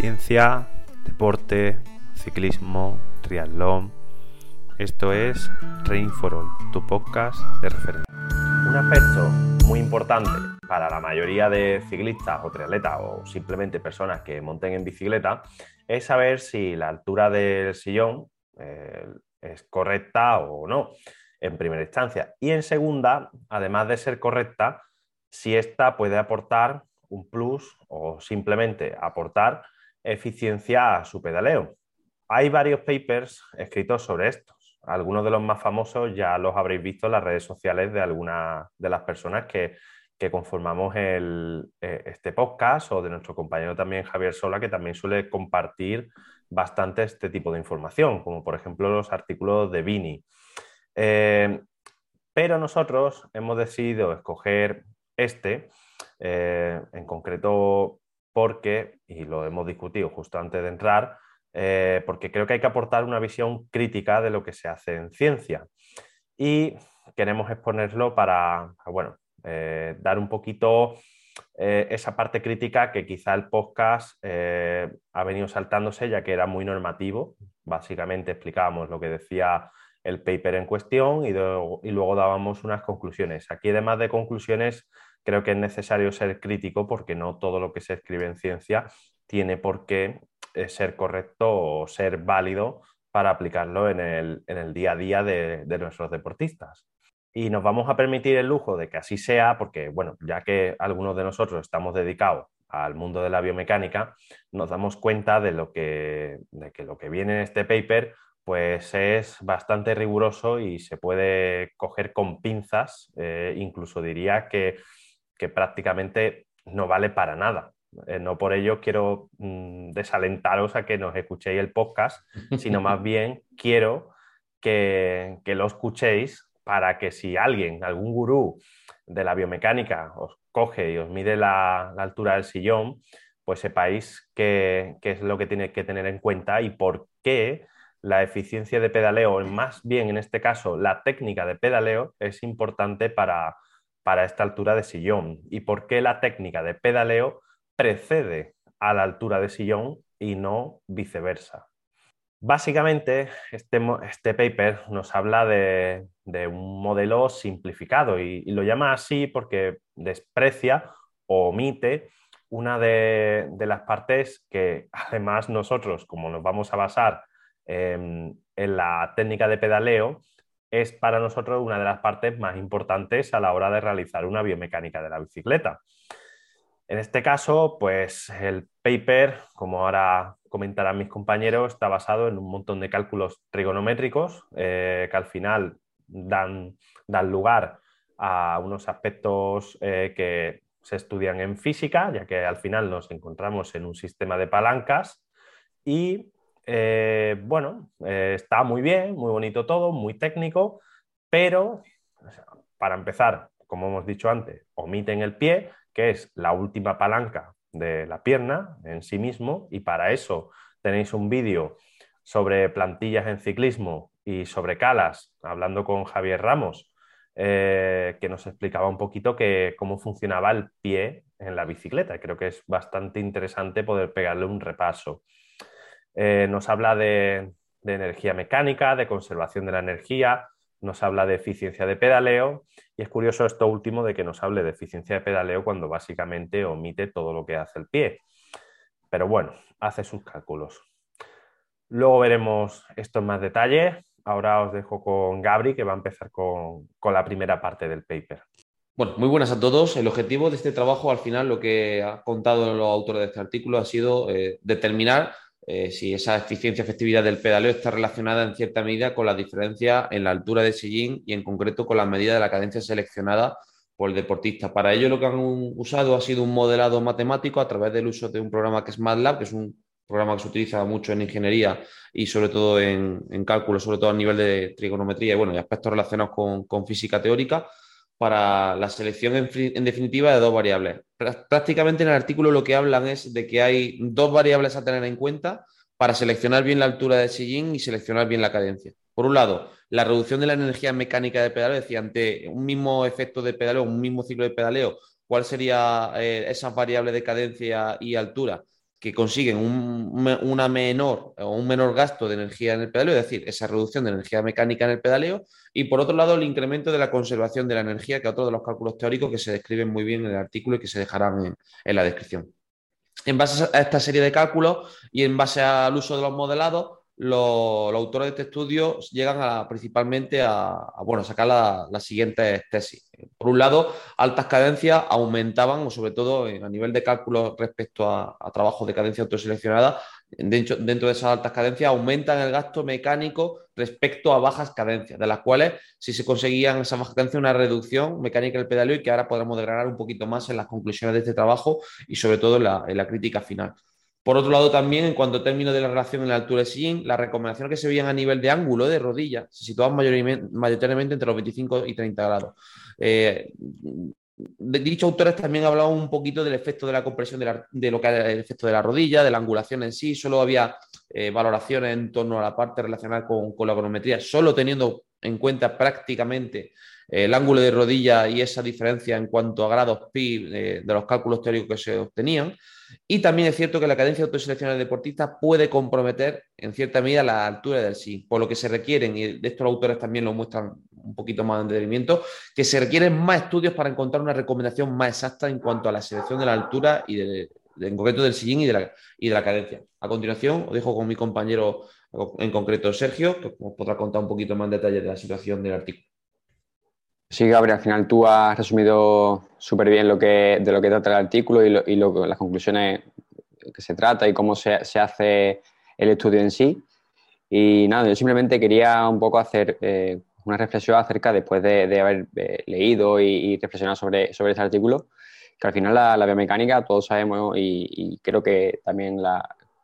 Ciencia, deporte, ciclismo, triatlón. Esto es Rain for All, tu podcast de referencia. Un aspecto muy importante para la mayoría de ciclistas o triatletas o simplemente personas que monten en bicicleta es saber si la altura del sillón eh, es correcta o no, en primera instancia. Y en segunda, además de ser correcta, si esta puede aportar un plus o simplemente aportar eficiencia a su pedaleo. Hay varios papers escritos sobre esto. Algunos de los más famosos ya los habréis visto en las redes sociales de algunas de las personas que, conformamos eh, este podcast o de nuestro compañero también Javier Sola, que también suele compartir bastante este tipo de información, como por ejemplo los artículos de Vini. Eh, pero nosotros hemos decidido escoger este, eh, en concreto porque, y lo hemos discutido justo antes de entrar, eh, porque creo que hay que aportar una visión crítica de lo que se hace en ciencia. Y queremos exponerlo para, bueno, eh, dar un poquito eh, esa parte crítica que quizá el podcast ha venido saltándose ya que era muy normativo. Básicamente explicábamos lo que decía el paper en cuestión y, y luego dábamos unas conclusiones. Aquí además de conclusiones creo que es necesario ser crítico porque no todo lo que se escribe en ciencia tiene por qué eh, ser correcto o ser válido para aplicarlo en el, día a día de, nuestros deportistas. Y nos vamos a permitir el lujo de que así sea, porque, bueno, ya que algunos de nosotros estamos dedicados al mundo de la biomecánica, nos damos cuenta de, lo que, de que lo que viene en este paper pues es bastante riguroso y se puede coger con pinzas, eh, incluso diría que, que prácticamente no vale para nada. Eh, no por ello quiero mm, desalentaros a que nos escuchéis el podcast, sino más bien quiero que, lo escuchéis para que si alguien, algún gurú de la biomecánica os coge y os mide la, altura del sillón, pues sepáis qué, es lo que tiene que tener en cuenta y por qué la eficiencia de pedaleo, más bien en este caso la técnica de pedaleo, es importante para, para esta altura de sillón y por qué la técnica de pedaleo precede a la altura de sillón y no viceversa. Básicamente, este, este paper nos habla de, un modelo simplificado y, lo llama así porque desprecia o omite una de, las partes que además nosotros, como nos vamos a basar en la técnica de pedaleo, es para nosotros una de las partes más importantes a la hora de realizar una biomecánica de la bicicleta. En este caso, pues el paper, como ahora comentarán mis compañeros, está basado en un montón de cálculos trigonométricos eh, que al final dan, dan, lugar a unos aspectos eh, que se estudian en física, ya que al final nos encontramos en un sistema de palancas y eh, bueno, está muy bien, muy bonito todo, muy técnico, pero para empezar, como hemos dicho antes, omiten el pie, que es la última palanca de la pierna en sí mismo, y para eso tenéis un vídeo sobre plantillas en ciclismo y sobre calas, hablando con Javier Ramos, eh, que nos explicaba un poquito cómo funcionaba el pie en la bicicleta. Creo que es bastante interesante poder pegarle un repaso. Eh, nos habla de, energía mecánica, de conservación de la energía, nos habla de eficiencia de pedaleo y es curioso esto último de que nos hable de eficiencia de pedaleo cuando básicamente omite todo lo que hace el pie. Pero bueno, hace sus cálculos. Luego veremos esto en más detalle. Ahora os dejo con Gabri, que va a empezar con, la primera parte del paper. Bueno, muy buenas a todos. El objetivo de este trabajo, al final, lo que ha contado los autores de este artículo ha sido eh, determinar eh, si esa eficiencia efectividad del pedaleo está relacionada en cierta medida con la diferencia en la altura de sillín y en concreto con la medida de la cadencia seleccionada por el deportista. Para ello lo que han usado ha sido un modelado matemático a través del uso de un programa que es MATLAB, que es un programa que se utiliza mucho en ingeniería y sobre todo en, cálculo, sobre todo a nivel de trigonometría y, bueno, aspectos relacionados con física teórica para la selección en, definitiva de dos variables. Prácticamente en el artículo lo que hablan es de que hay dos variables a tener en cuenta para seleccionar bien la altura de sillín y seleccionar bien la cadencia. Por un lado, la reducción de la energía mecánica de pedaleo, es decir, ante un mismo efecto de pedaleo, un mismo ciclo de pedaleo, ¿cuál sería eh, esa variable de cadencia y altura? Que consiguen una menor o un menor gasto de energía en el pedaleo, es decir, esa reducción de energía mecánica en el pedaleo, y por otro lado, el incremento de la conservación de la energía, que es otro de los cálculos teóricos que se describen muy bien en el artículo y que se dejarán en, la descripción. En base a esta serie de cálculos y en base al uso de los modelados, los, autores de este estudio llegan principalmente a, bueno, sacar las siguientes tesis. Por un lado, altas cadencias aumentaban, o sobre todo a nivel de cálculo respecto a, trabajos de cadencia autoseleccionada, dentro, dentro de esas altas cadencias aumentan el gasto mecánico respecto a bajas cadencias, de las cuales si se conseguían esas bajas cadencias una reducción mecánica del pedaleo y que ahora podremos desgranar un poquito más en las conclusiones de este trabajo y sobre todo en la crítica final. Por otro lado, también en cuanto a término de la relación en la altura de sillín, las recomendaciones que se veían a nivel de ángulo de rodilla se situaban mayoritariamente entre los 25 y 30 grados. Eh, dichos autores también hablaban un poquito del efecto de la compresión de, lo que era el efecto de la rodilla, de la angulación en sí. Solo había eh, valoraciones en torno a la parte relacionada con, la econometría, solo teniendo en cuenta prácticamente eh, el ángulo de rodilla y esa diferencia en cuanto a grados pi de los cálculos teóricos que se obtenían. Y también es cierto que la cadencia de autoselección del deportista puede comprometer en cierta medida la altura del sí, por lo que se requieren, y de estos los autores también lo muestran un poquito más en detenimiento, que se requieren más estudios para encontrar una recomendación más exacta en cuanto a la selección de la altura y en concreto del sillín y de, la, y de la cadencia. A continuación, os dejo con mi compañero en concreto Sergio, que os podrá contar un poquito más en detalle de la situación del artículo. Sí, Gabriel, al final tú has resumido súper bien lo que, de lo que trata el artículo y, las conclusiones que se trata y cómo se, hace el estudio en sí. Y nada, yo simplemente quería un poco hacer eh, una reflexión acerca, después de, haber eh, leído y, reflexionado sobre, sobre este artículo, que al final la, biomecánica, todos sabemos y, creo que también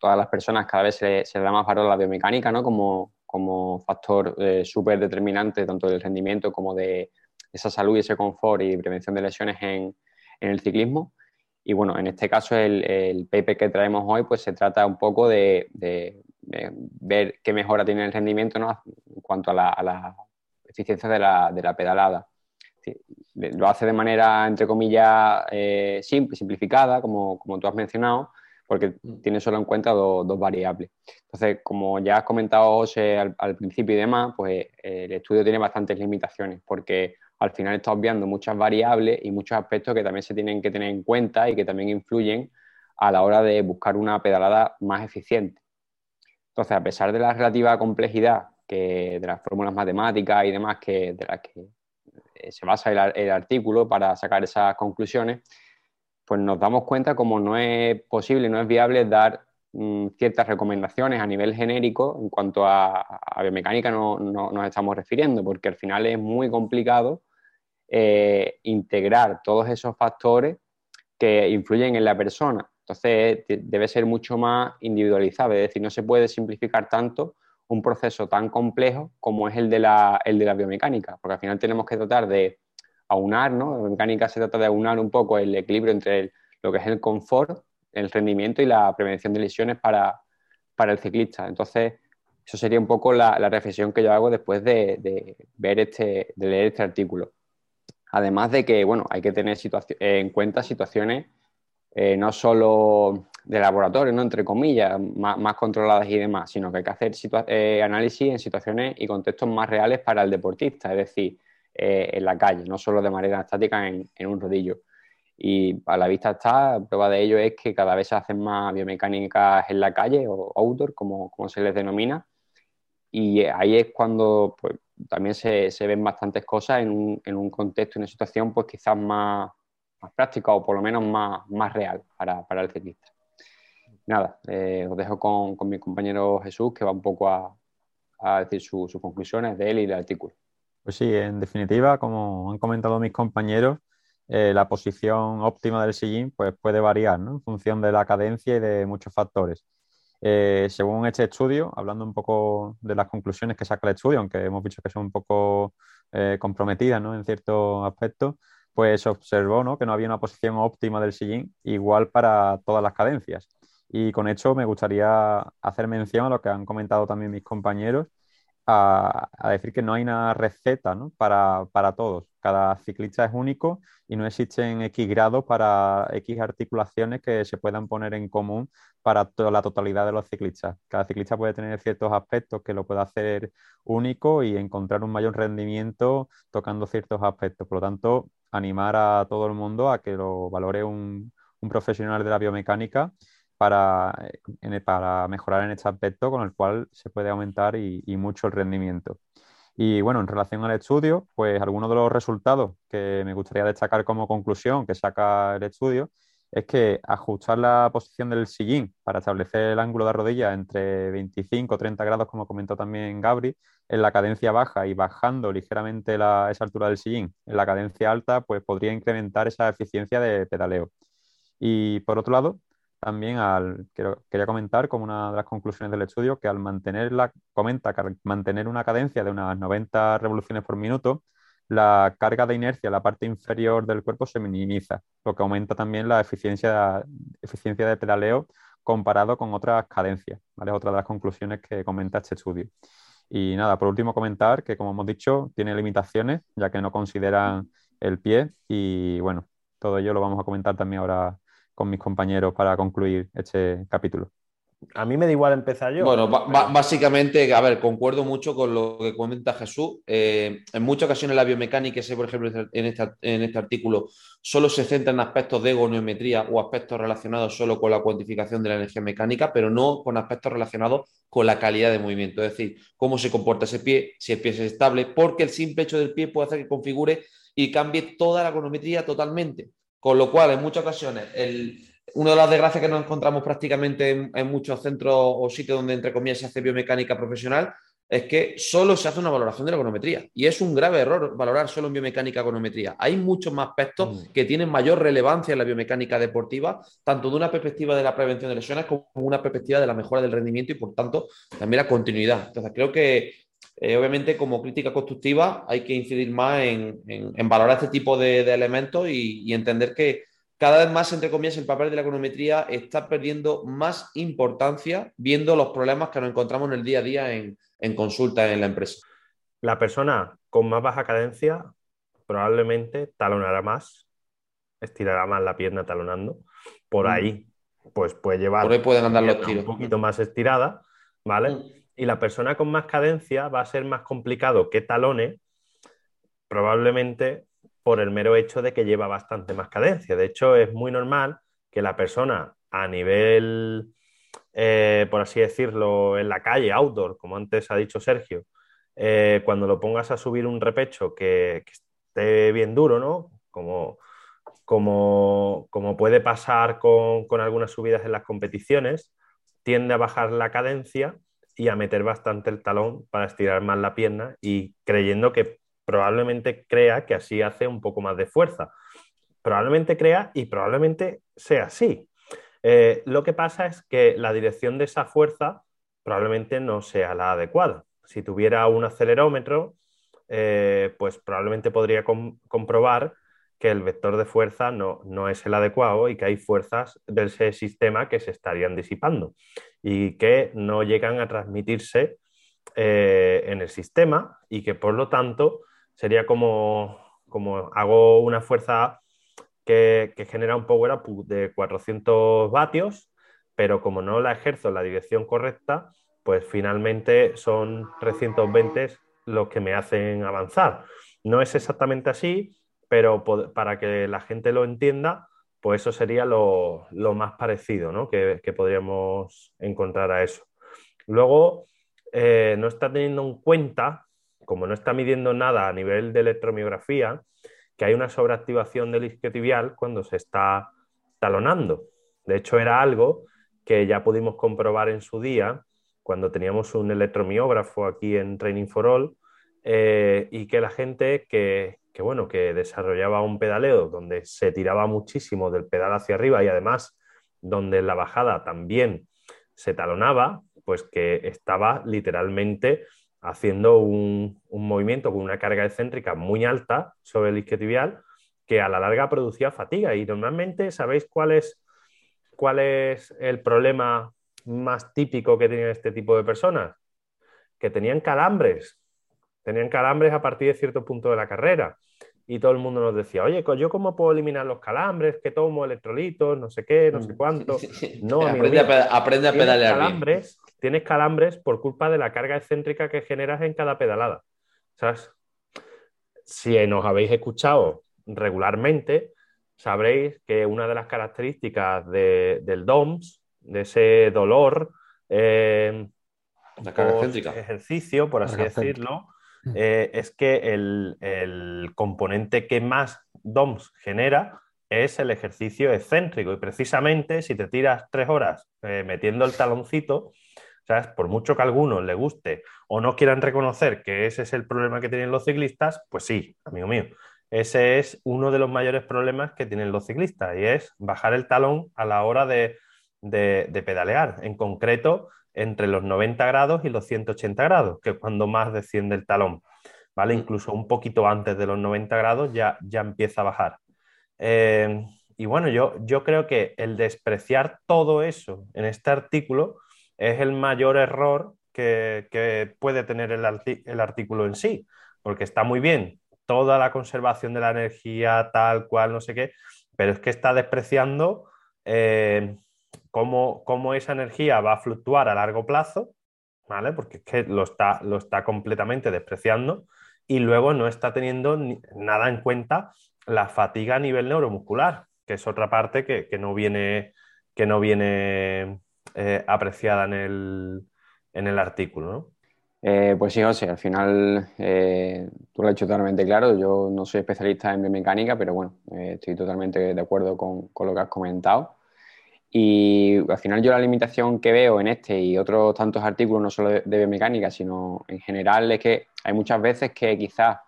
todas las personas cada vez se, se da más valor a la biomecánica ¿no? como, como factor eh, súper determinante tanto del rendimiento como de esa salud y ese confort y prevención de lesiones en, el ciclismo. Y bueno, en este caso el, el, paper que traemos hoy pues se trata un poco de, ver qué mejora tiene el rendimiento ¿no? en cuanto a la, eficiencia de la, de la pedalada. lo hace de manera, entre comillas, eh, simple, simplificada, como, como, tú has mencionado, porque mm. tiene solo en cuenta dos variables. Entonces, como ya has comentado José al, al, principio y demás, pues el estudio tiene bastantes limitaciones, porque al final está obviando muchas variables y muchos aspectos que también se tienen que tener en cuenta y que también influyen a la hora de buscar una pedalada más eficiente. Entonces, a pesar de la relativa complejidad que de las fórmulas matemáticas y demás que, de las que eh, se basa el, artículo para sacar esas conclusiones, pues nos damos cuenta como no es posible, no es viable dar mm, ciertas recomendaciones a nivel genérico en cuanto a, biomecánica no, nos estamos refiriendo, porque al final es muy complicado eh, integrar todos esos factores que influyen en la persona. Entonces debe ser mucho más individualizado, es decir, no se puede simplificar tanto un proceso tan complejo como es el de la, el de la biomecánica, porque al final tenemos que tratar de aunar, ¿no? La biomecánica se trata de aunar un poco el equilibrio entre lo que es el confort, el rendimiento y la prevención de lesiones para, el ciclista. Entonces, eso sería un poco la, reflexión que yo hago después de, ver este, de leer este artículo. Además de que, bueno, hay que tener en cuenta situaciones eh, no solo de laboratorio, ¿no? entre comillas, más, controladas y demás, sino que hay que hacer eh, análisis en situaciones y contextos más reales para el deportista, es decir, eh, en la calle, no solo de manera estática en, un rodillo. Y a la vista está, prueba de ello es que cada vez se hacen más biomecánicas en la calle o outdoor, como, como se les denomina, y ahí es cuando pues, también se, se, ven bastantes cosas en un, en un contexto, en una situación pues quizás más, más práctica o por lo menos más, más real para, para el ciclista. Nada, eh, os dejo con, con, mi compañero Jesús que va un poco a, a decir sus conclusiones de él y del artículo. Pues sí, en definitiva, como han comentado mis compañeros, eh, la posición óptima del sillín pues, puede variar ¿no? en función de la cadencia y de muchos factores. Eh, según este estudio, hablando un poco de las conclusiones que saca el estudio, aunque hemos visto que son un poco eh, comprometidas ¿no? en ciertos aspectos, pues se observó ¿no? que no había una posición óptima del sillín igual para todas las cadencias. Y con esto me gustaría hacer mención a lo que han comentado también mis compañeros, a, decir que no hay una receta para, para, todos. Cada ciclista es único y no existen X grados para X articulaciones que se puedan poner en común para toda la totalidad de los ciclistas. Cada ciclista puede tener ciertos aspectos que lo puede hacer único y encontrar un mayor rendimiento tocando ciertos aspectos. Por lo tanto, animar a todo el mundo a que lo valore un, un profesional de la biomecánica para, eh, para mejorar en este aspecto con el cual se puede aumentar y, mucho el rendimiento. Y bueno, en relación al estudio, pues algunos de los resultados que me gustaría destacar como conclusión que saca el estudio es que ajustar la posición del sillín para establecer el ángulo de rodilla entre 25 o 30 grados, como comentó también Gabri, en la cadencia baja y bajando ligeramente esa altura del sillín en la cadencia alta, pues podría incrementar esa eficiencia de pedaleo. Y por otro lado, también al, quería comentar como una de las conclusiones del estudio que al mantener la, comenta que mantener una cadencia de unas 90 revoluciones por minuto, la carga de inercia en la parte inferior del cuerpo se minimiza, lo que aumenta también la eficiencia, eficiencia de pedaleo comparado con otras cadencias. ¿vale? Otra de las conclusiones que comenta este estudio. Y nada, por último comentar que, como hemos dicho, tiene limitaciones, ya que no consideran el pie y bueno, todo ello lo vamos a comentar también ahora con mis compañeros para concluir este capítulo. A mí me da igual empezar yo. Bueno, básicamente, a ver, concuerdo mucho con lo que comenta Jesús. Eh, en muchas ocasiones la biomecánica, por ejemplo, en este, en este artículo, solo se centra en aspectos de egonometría o aspectos relacionados solo con la cuantificación de la energía mecánica, pero no con aspectos relacionados con la calidad de movimiento. Es decir, cómo se comporta ese pie, si el pie es estable, porque el simple hecho del pie puede hacer que configure y cambie toda la egonometría totalmente. Con lo cual, en muchas ocasiones, el, una de las desgracias que nos encontramos prácticamente en, muchos centros o sitios donde, entre comillas, se hace biomecánica profesional es que solo se hace una valoración de la econometría. Y es un grave error valorar solo en biomecánica econometría. Hay muchos más aspectos mm. que tienen mayor relevancia en la biomecánica deportiva, tanto de una perspectiva de la prevención de lesiones como una perspectiva de la mejora del rendimiento y, por tanto, también la continuidad. Entonces, creo que eh, obviamente como crítica constructiva hay que incidir más en, valorar este tipo de, elementos y, entender que cada vez más, entre comillas, el papel de la econometría está perdiendo más importancia viendo los problemas que nos encontramos en el día a día en, consulta en la empresa. La persona con más baja cadencia probablemente talonará más, estirará más la pierna talonando. Por mm. ahí, pues puede llevar Por ahí pueden andar los tiros. un poquito más estirada, ¿vale? Mm y la persona con más cadencia va a ser más complicado que talone, probablemente por el mero hecho de que lleva bastante más cadencia. De hecho, es muy normal que la persona a nivel, eh, por así decirlo, en la calle, outdoor, como antes ha dicho Sergio, eh, cuando lo pongas a subir un repecho que, esté bien duro, ¿no? Como, como, como puede pasar con, con algunas subidas en las competiciones, tiende a bajar la cadencia y a meter bastante el talón para estirar más la pierna y creyendo que probablemente crea que así hace un poco más de fuerza. Probablemente crea y probablemente sea así. Eh, lo que pasa es que la dirección de esa fuerza probablemente no sea la adecuada. Si tuviera un acelerómetro, eh, pues probablemente podría comprobar que el vector de fuerza no, no, es el adecuado y que hay fuerzas de ese sistema que se estarían disipando y que no llegan a transmitirse eh, en el sistema y que por lo tanto sería como, como hago una fuerza que, que genera un power up de 400 vatios, pero como no la ejerzo en la dirección correcta, pues finalmente son 320 los que me hacen avanzar. No es exactamente así, pero para que la gente lo entienda, pues eso sería lo, más parecido ¿no? que, podríamos encontrar a eso. Luego, eh, no está teniendo en cuenta, como no está midiendo nada a nivel de electromiografía, que hay una sobreactivación del isquiotibial cuando se está talonando. De hecho, era algo que ya pudimos comprobar en su día cuando teníamos un electromiógrafo aquí en Training for All eh, y que la gente que, que, bueno, que desarrollaba un pedaleo donde se tiraba muchísimo del pedal hacia arriba y además donde la bajada también se talonaba, pues que estaba literalmente haciendo un, movimiento con una carga excéntrica muy alta sobre el isquiotibial que a la larga producía fatiga. Y normalmente, ¿sabéis cuál es, cuál es el problema más típico que tienen este tipo de personas? que tenían calambres, tenían calambres a partir de cierto punto de la carrera. Y todo el mundo nos decía, oye, ¿yo cómo puedo eliminar los calambres? ¿Qué tomo electrolitos? No sé qué, no sé mm, cuánto. No, aprende, a, aprende a pedalear. Calambres, Tienes calambres por culpa de la carga excéntrica que generas en cada pedalada. ¿Sabes? Si nos habéis escuchado regularmente, sabréis que una de las características del DOMS, de ese dolor, eh, la carga ejercicio, por así decirlo, eh, es que el, componente que más DOMS genera es el ejercicio excéntrico. Y precisamente si te tiras tres horas eh, metiendo el taloncito, ¿sabes? por mucho que a algunos le guste o no quieran reconocer que ese es el problema que tienen los ciclistas, pues sí, amigo mío. Ese es uno de los mayores problemas que tienen los ciclistas y es bajar el talón a la hora de, de pedalear. En concreto, entre los 90 grados y los 180 grados, que es cuando más desciende el talón. ¿vale? Mm. Incluso un poquito antes de los 90 grados ya, ya empieza a bajar. Eh, y bueno, yo, yo creo que el despreciar todo eso en este artículo es el mayor error que, puede tener el, el, artículo en sí, porque está muy bien toda la conservación de la energía, tal cual, no sé qué, pero es que está despreciando eh, cómo, esa energía va a fluctuar a largo plazo, ¿vale? Porque es que lo está, lo está completamente despreciando y luego no está teniendo nada en cuenta la fatiga a nivel neuromuscular, que es otra parte que, no viene, que no viene eh, apreciada en el, en el artículo. Eh, pues sí, José, al final eh, tú lo has hecho totalmente claro. Yo no soy especialista en biomecánica, pero bueno, estoy totalmente de acuerdo con, con, lo que has comentado. Y al final yo la limitación que veo en este y otros tantos artículos, no solo de, biomecánica, sino en general, es que hay muchas veces que quizás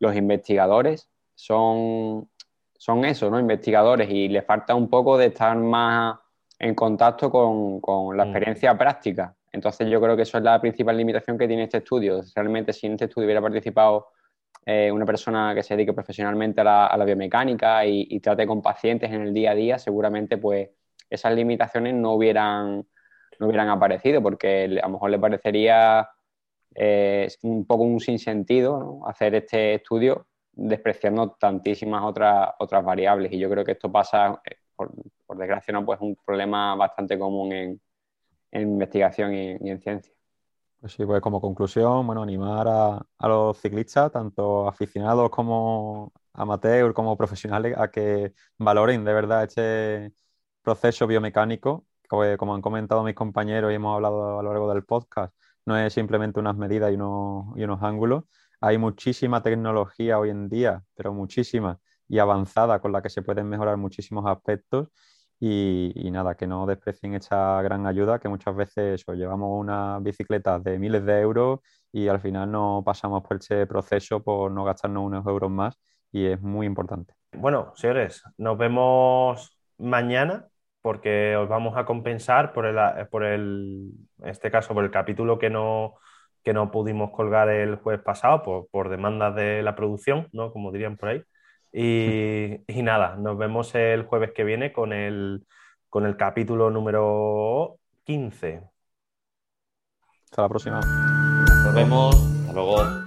los investigadores son, son eso, ¿no? Investigadores y les falta un poco de estar más en contacto con, con la mm. experiencia práctica. Entonces yo creo que eso es la principal limitación que tiene este estudio. Realmente si en este estudio hubiera participado eh, una persona que se dedique profesionalmente a la, a la biomecánica y, y, trate con pacientes en el día a día, seguramente pues esas limitaciones no hubieran, no hubieran aparecido, porque a lo mejor le parecería eh, un poco un sinsentido hacer este estudio despreciando tantísimas otras, otras variables. Y yo creo que esto pasa, eh, por, desgracia, ¿no? pues un problema bastante común en, investigación y, en ciencia. Pues sí, pues como conclusión, bueno, animar a, a, los ciclistas, tanto aficionados como amateurs, como profesionales, a que valoren de verdad este, proceso biomecánico, como han comentado mis compañeros y hemos hablado a lo largo del podcast, no es simplemente unas medidas y unos, y unos ángulos. Hay muchísima tecnología hoy en día, pero muchísima y avanzada con la que se pueden mejorar muchísimos aspectos. Y, nada, que no desprecien esta gran ayuda, que muchas veces llevamos una bicicleta de miles de euros y al final no pasamos por ese proceso por no gastarnos unos euros más y es muy importante. Bueno, señores, nos vemos mañana porque os vamos a compensar por el, por el, en este caso, por el capítulo que no, que no pudimos colgar el jueves pasado por, por demandas de la producción, ¿no? Como dirían por ahí. Y, y, nada, nos vemos el jueves que viene con el, con el capítulo número 15. Hasta la próxima. Nos vemos. Hasta luego.